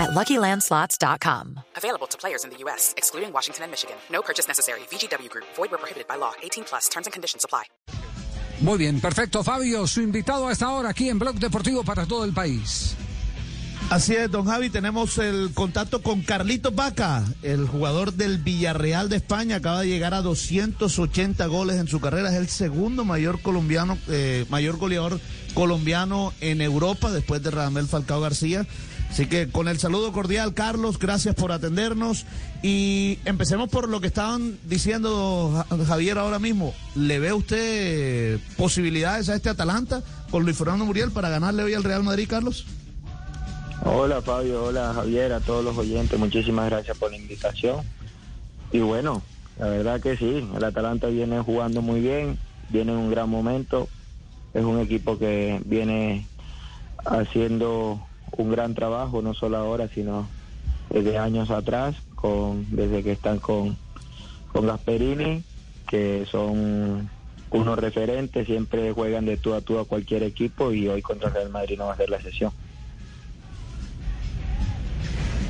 at LuckyLandSlots.com. Available to players in the U.S., excluding Washington and Michigan. No purchase necessary. VGW Group. Void where prohibited by law. 18 plus. Terms and conditions apply. Muy bien, perfecto. Fabio, su invitado a esta hora aquí en Blog Deportivo para todo el país. Así es, don Javi, tenemos el contacto con Carlitos Vaca, el jugador del Villarreal de España, acaba de llegar a 280 goles en su carrera, es el segundo mayor colombiano, eh, mayor goleador colombiano en Europa después de Radamel Falcao García. Así que con el saludo cordial, Carlos, gracias por atendernos. Y empecemos por lo que estaban diciendo Javier ahora mismo. ¿Le ve usted posibilidades a este Atalanta con Luis Fernando Muriel para ganarle hoy al Real Madrid, Carlos? Hola Fabio, hola Javier, a todos los oyentes, muchísimas gracias por la invitación. Y bueno, la verdad que sí, el Atalanta viene jugando muy bien, viene en un gran momento, es un equipo que viene haciendo un gran trabajo, no solo ahora, sino desde años atrás, con, desde que están con, con Gasperini, que son unos referentes, siempre juegan de tú a tú a cualquier equipo y hoy contra el Real Madrid no va a ser la sesión.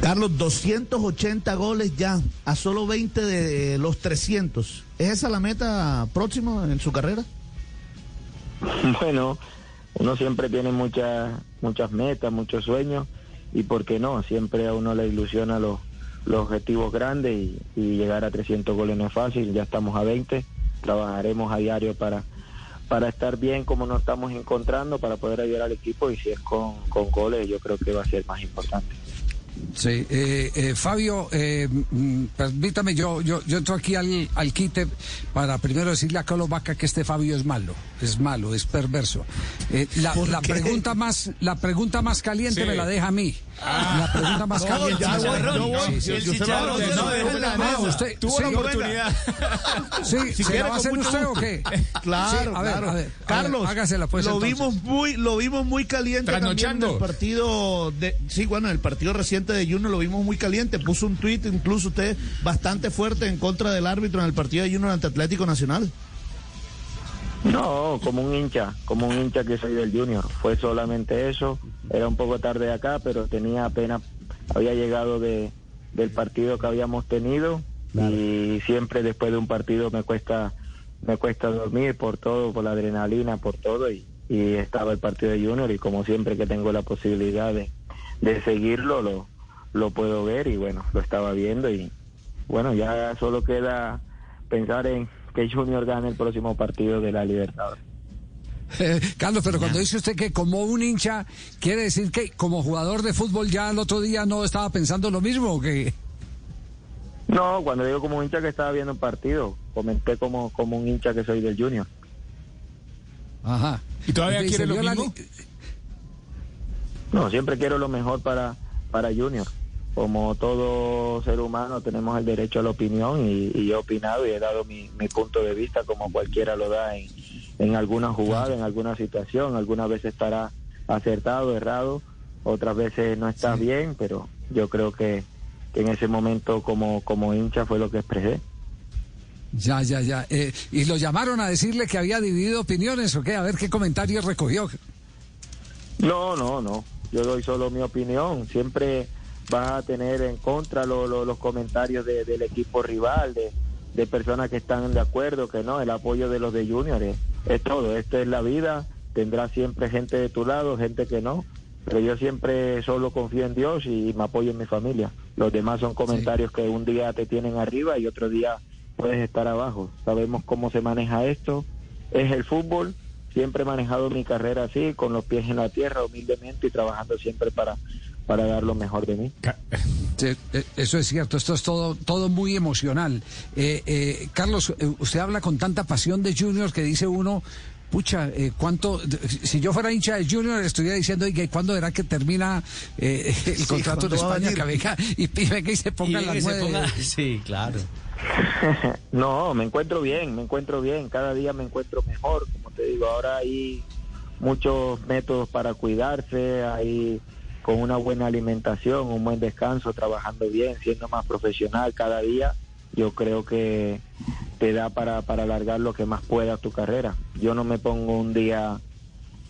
Carlos, 280 goles ya, a solo 20 de los 300. ¿Es esa la meta próxima en su carrera? Bueno, uno siempre tiene muchas muchas metas, muchos sueños y por qué no, siempre a uno le ilusiona los, los objetivos grandes y, llegar a 300 goles no es fácil, ya estamos a 20, trabajaremos a diario para, para estar bien como nos estamos encontrando, para poder ayudar al equipo y si es con, con goles yo creo que va a ser más importante. Sí, eh, eh, Fabio, eh, mm, permítame, yo, yo, yo entro aquí al, al quite para primero decirle a Carlos Vaca que este Fabio es malo, es malo, es perverso. Eh, la, la pregunta más, la pregunta más caliente Sí. me la deja a mí. Ah. la pregunta más No, caliente. ya, yo voy. Sí, Si sí. el chicharro se lo en la Ah, usted- Tuvo sí, la oportunidad. Sí, Si ¿se quiere, la va a hacer usted o qué? Claro, Sí, a ver, claro. a ver, a ver, Carlos, hágasela pues lo entonces. vimos muy, lo vimos muy caliente también en Trasnochando. el partido de, sí, bueno, en el partido de Junior lo vimos muy caliente. Puso un tuit, incluso usted, bastante fuerte en contra del árbitro en el partido de Junior ante Atlético Nacional. No, como un hincha, como un hincha que soy del Junior. Fue solamente eso. Era un poco tarde acá, pero tenía apenas, había llegado de, del partido que habíamos tenido y siempre después de un partido me cuesta, me cuesta dormir por todo, por la adrenalina, por todo y, y estaba el partido de Junior y como siempre que tengo la posibilidad de, de seguirlo, lo, lo puedo ver y bueno, lo estaba viendo y bueno, ya solo queda pensar en que Junior gane el próximo partido de la Libertadores. Eh, Carlos, pero cuando dice usted que como un hincha, ¿quiere decir que como jugador de fútbol ya el otro día no estaba pensando lo mismo o que No, cuando digo como un hincha que estaba viendo un partido, comenté como, como un hincha que soy del Junior. Ajá. ¿Y todavía quiere lo la mismo? No, siempre quiero lo mejor para, para Junior. Como todo ser humano tenemos el derecho a la opinión y, y he opinado y he dado mi, mi punto de vista como cualquiera lo da en, en alguna jugada, en alguna situación. Algunas veces estará acertado, errado, otras veces no está bien, pero yo creo que, que en ese momento como, como hincha fue lo que expresé. Ya, ya, ya. Eh, y lo llamaron a decirle que había dividido opiniones o qué, a ver qué comentarios recogió. No, no, no. Yo doy solo mi opinión. Siempre vas a tener en contra lo- lo- los comentarios de- del equipo rival, de, personas que están de acuerdo, que no, el apoyo de los de Junior es, es todo. Esto es la vida. Tendrás siempre gente de tu lado, gente que no. Pero yo siempre solo confío en Dios y me apoyo en mi familia. Los demás son comentarios que un día te tienen arriba y otro día puedes estar abajo. Sabemos cómo se maneja esto. Es el fútbol. Siempre he manejado mi carrera así, con los pies en la tierra, humildemente y trabajando siempre para, para dar lo mejor de mí. Eh, eso es cierto, esto es todo, todo muy emocional. Eh, eh, Carlos, eh, usted habla con tanta pasión de Junior que dice uno, pucha, eh, ¿cuánto? Si yo fuera hincha de Junior, estuviera diciendo, oiga, ¿cuándo era que termina eh, el contrato de España? Que venga y, venga y se ponga la nueve. Sí, claro. no, me encuentro bien, me encuentro bien. Cada día me encuentro mejor. Digo, ahora hay muchos métodos para cuidarse, hay con una buena alimentación, un buen descanso, trabajando bien, siendo más profesional cada día, yo creo que te da para, para alargar lo que más pueda tu carrera. Yo no me pongo un día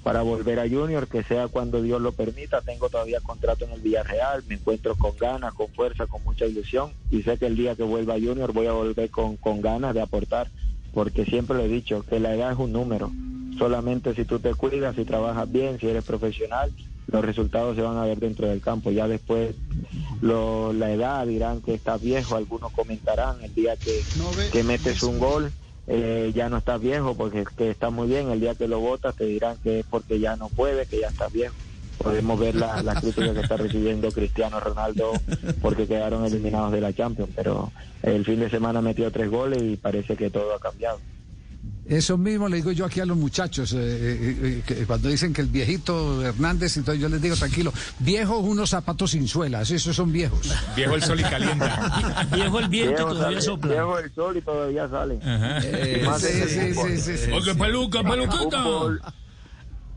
para volver a Junior, que sea cuando Dios lo permita. Tengo todavía contrato en el Villarreal, me encuentro con ganas, con fuerza, con mucha ilusión y sé que el día que vuelva a Junior voy a volver con, con ganas de aportar, porque siempre lo he dicho, que la edad es un número. Solamente si tú te cuidas, si trabajas bien, si eres profesional, los resultados se van a ver dentro del campo. Ya después lo, la edad dirán que estás viejo, algunos comentarán el día que, que metes un gol. Eh, ya no estás viejo porque que está muy bien, el día que lo votas te dirán que es porque ya no puede, que ya estás viejo. Podemos ver la, la crítica que está recibiendo Cristiano Ronaldo porque quedaron eliminados de la Champions, pero el fin de semana metió tres goles y parece que todo ha cambiado. Eso mismo le digo yo aquí a los muchachos, eh, eh, eh, cuando dicen que el viejito Hernández, entonces yo les digo, tranquilo, viejos unos zapatos sin suelas, esos son viejos. Viejo el sol y calienta. viejo el viento y todavía sopla. Viejo el sol y todavía sale. sí, sí, sí, sí, Porque peluca, peluquita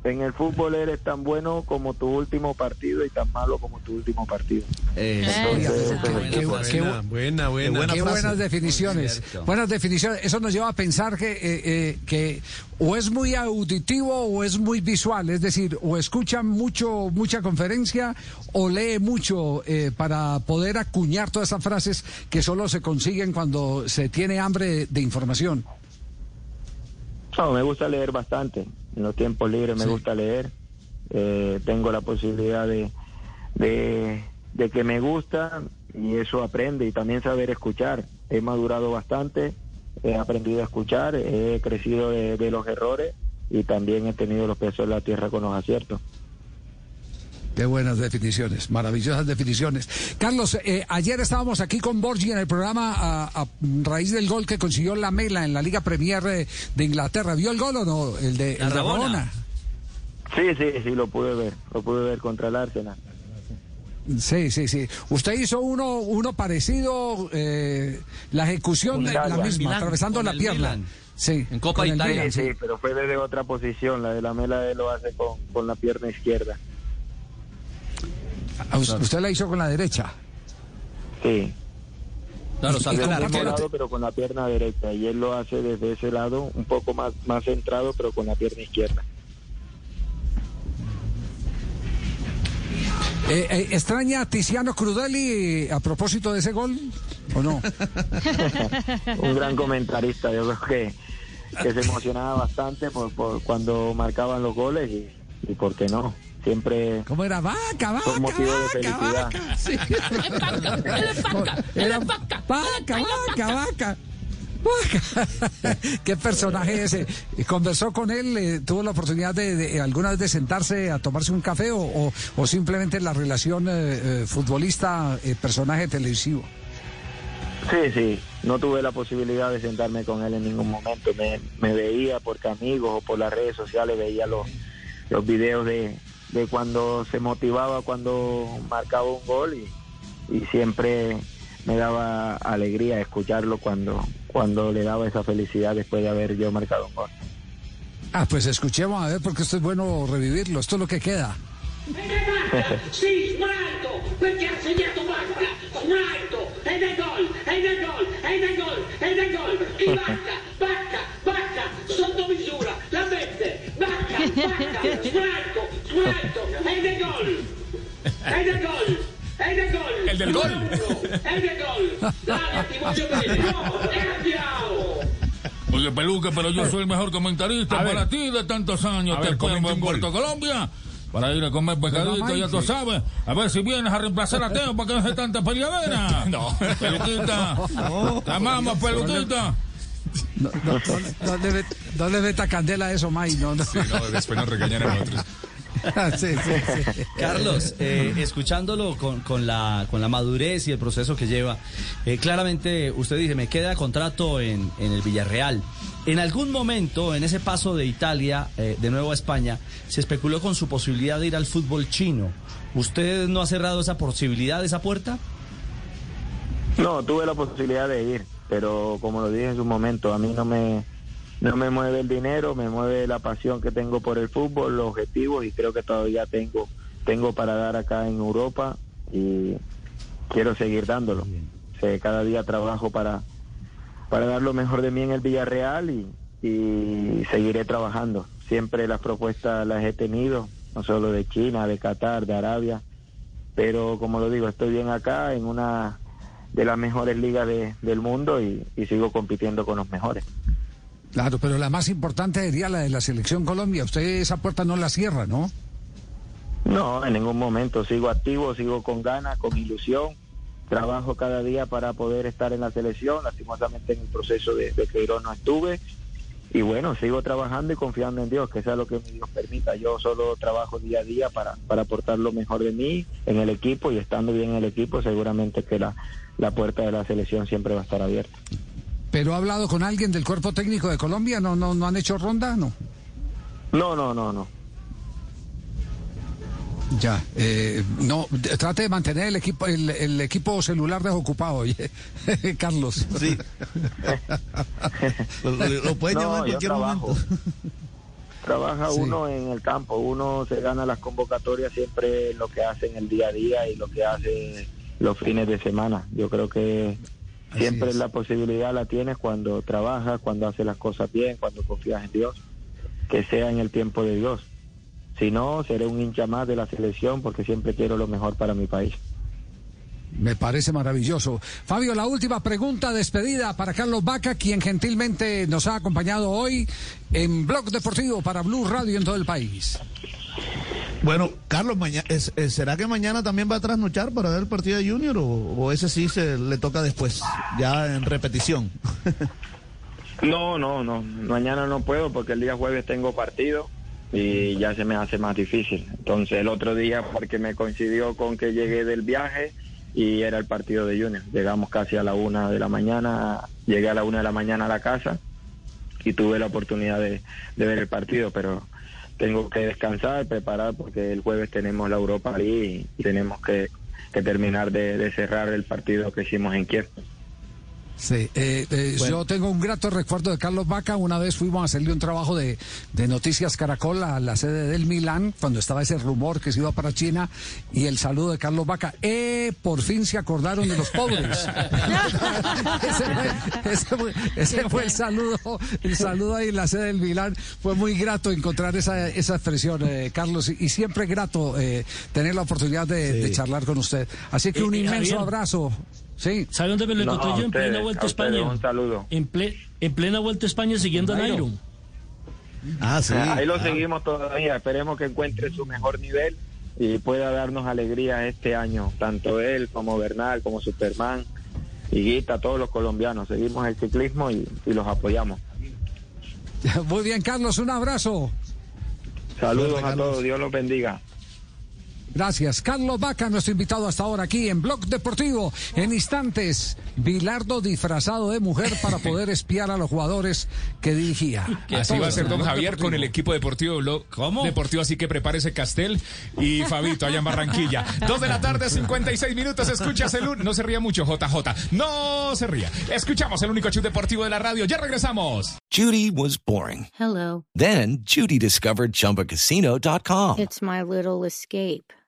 en el fútbol eres tan bueno como tu último partido y tan malo como tu último partido. qué, buena, buena, qué buenas definiciones. Buenas definiciones. Eso nos lleva a pensar que, eh, eh, que o es muy auditivo o es muy visual. Es decir, o escucha mucho, mucha conferencia o lee mucho eh, para poder acuñar todas esas frases que solo se consiguen cuando se tiene hambre de información. No, me gusta leer bastante. En los tiempos libres me gusta leer. Eh, tengo la posibilidad de, de, que me gusta y eso aprende y también saber escuchar. He madurado bastante, he aprendido a escuchar, he crecido de, los errores y también he tenido los pesos de la tierra con los aciertos. Qué buenas definiciones, maravillosas definiciones. Carlos, eh, ayer estábamos aquí con Borgi en el programa a, raíz del gol que consiguió la Mela en la Liga Premier de, Inglaterra. ¿Vio el gol o no? El de, el Rabona. Sí, sí, sí, lo pude ver. Lo pude ver contra el Arsenal. Sí, sí, sí. Usted hizo uno, uno parecido, eh, la ejecución la misma, atravesando la pierna. Sí, en Copa Italia. Sí, sí, pero fue desde otra posición. La de la Mela lo hace con, con la pierna izquierda. ¿Usted la hizo con la derecha? Sí. Claro, salta lado, pero con la pierna derecha. Y él lo hace desde ese lado, un poco más, más centrado, pero con la pierna izquierda. Eh, eh, ¿Extraña a Tiziano Crudeli a propósito de ese gol o no? un gran comentarista, yo creo que, que se emocionaba bastante por, por cuando marcaban los goles y, y por qué no siempre ¿Cómo era? Vaca, vaca, vaca, vaca. Sí. Era vaca, vaca, vaca, vaca. ¿Qué personaje ese? ¿Conversó con él? Eh, ¿Tuvo la oportunidad de, alguna vez de sentarse a tomarse un café o, o, simplemente la relación eh, eh, futbolista-personaje televisivo? Sí, sí, no tuve la posibilidad de sentarme con él en ningún momento. Me, me veía porque amigos o por las redes sociales veía los, los videos de, de cuando se motivaba cuando marcaba un gol y, siempre me daba alegría escucharlo cuando, cuando le daba esa felicidad después de haber yo marcado un gol. Ah, pues escuchemos a ver porque esto es bueno revivirlo, esto es lo que queda. sì, alto, perché ha segnato Bacca, alto, ed è gol, ed è gol, ed è gol, ed è gol, chi Bacca, gol, ed è gol. Ed è gol! El del gol! Ed è gol! Dai, ti voglio bene! No, andiamo! Oye, Peluque, pero yo soy el mejor comentarista a para ver. ti de tantos años. Te espero en Puerto Colombia para ir a comer pescadito, ya tú sabes. A ver si vienes a reemplazar a Teo para que no se tanta peleadera. No. Peluquita. No. Te amamos, peluquita. No, no, no, no, le, no le meta candela a eso, May. No, no. Sí, no, después nos regañan a nosotros. Carlos, eh, escuchándolo con, con, la, con la madurez y el proceso que lleva, eh, claramente usted dice, me queda contrato en, en, el Villarreal. En algún momento, en ese paso de Italia eh, de nuevo a España, se especuló con su posibilidad de ir al fútbol chino. ¿Usted no ha cerrado esa posibilidad, esa puerta? No, tuve la posibilidad de ir, pero como lo dije en su momento, a mí no me no me mueve el dinero, me mueve la pasión que tengo por el fútbol, los objetivos y creo que todavía tengo tengo para dar acá en Europa y quiero seguir dándolo. cada día trabajo para para dar lo mejor de mí en el Villarreal y, y seguiré trabajando. Siempre las propuestas las he tenido, no solo de China, de Qatar, de Arabia, pero como lo digo, estoy bien acá en una de las mejores ligas del mundo y sigo compitiendo con los mejores. Claro, pero la más importante sería la de la selección Colombia. Usted esa puerta no la cierra, ¿no? No, en ningún momento. Sigo activo, sigo con ganas, con ilusión. Trabajo cada día para poder estar en la selección. Lastimosamente en el proceso de, de Queiroz no estuve. Y bueno, sigo trabajando y confiando en Dios, que sea lo que Dios permita. Yo solo trabajo día a día para, para aportar lo mejor de mí en el equipo y estando bien en el equipo, seguramente que la, la puerta de la selección siempre va a estar abierta. ¿Pero ha hablado con alguien del cuerpo técnico de Colombia? ¿No, no, no han hecho ronda? No. No, no, no, no. Ya, eh, no, trate de mantener el equipo, el, equipo celular desocupado, Carlos. Sí. lo, pueden llamar en cualquier momento. Trabaja uno en el campo, uno se gana las convocatorias siempre lo que hace en el día a día y lo que hace los fines de semana. Yo creo que Siempre la posibilidad la tienes cuando trabajas, cuando haces las cosas bien, cuando confías en Dios, que sea en el tiempo de Dios. Si no, seré un hincha más de la selección porque siempre quiero lo mejor para mi país. Me parece maravilloso. Fabio, la última pregunta despedida para Carlos Vaca, quien gentilmente nos ha acompañado hoy en Blog Deportivo para Blue Radio en todo el país. Bueno, Carlos, ¿será que mañana también va a trasnochar para ver el partido de Junior o, ese sí se le toca después, ya en repetición? no, no, no. Mañana no puedo porque el día jueves tengo partido y ya se me hace más difícil. Entonces el otro día porque me coincidió con que llegué del viaje y era el partido de Junior. Llegamos casi a la una de la mañana, llegué a la una de la mañana a la casa y tuve la oportunidad de ver el partido, pero tengo que descansar, preparar, porque el jueves tenemos la Europa League y tenemos que, terminar de, de cerrar el partido que hicimos en Kiev. Sí, eh, eh, yo tengo un grato recuerdo de Carlos Vaca. Una vez fuimos a hacerle un trabajo de, Noticias Caracol a la sede del Milán, cuando estaba ese rumor que se iba para China, y el saludo de Carlos Vaca. Eh, por fin se acordaron de los pobres. ese, fue, el saludo, el saludo ahí en la sede del Milán. Fue muy grato encontrar esa, esa expresión, eh, Carlos, y, siempre grato tener la oportunidad de, charlar con usted. Así que un inmenso abrazo. Sí. ¿Sabe dónde me lo encontré yo? En plena vuelta a España. Un saludo. En, en plena vuelta a España siguiendo a Nairo. Ah, sí. Ahí lo seguimos todavía. Esperemos que encuentre su mejor nivel y pueda darnos alegría este año. Tanto él como Bernal, como Superman, y Guita, todos los colombianos. Seguimos el ciclismo y, y los apoyamos. Muy bien, Carlos. Un abrazo. Saludos a todos. Dios los bendiga. Gracias. Carlos Vaca, nuestro invitado hasta ahora aquí en Blog Deportivo. En instantes, Bilardo disfrazado de mujer para poder espiar a los jugadores que dirigía. Así va a ser don Javier con el equipo deportivo Blog ¿Cómo? Deportivo, así que prepárese Castel y Fabito allá en Barranquilla. Dos de la tarde, 56 minutos. Escuchas el No se ría mucho, JJ. No se ría. Escuchamos el único show deportivo de la radio. Ya regresamos. Judy was boring. Hello. Then Judy discovered chumbacasino.com. It's my little escape.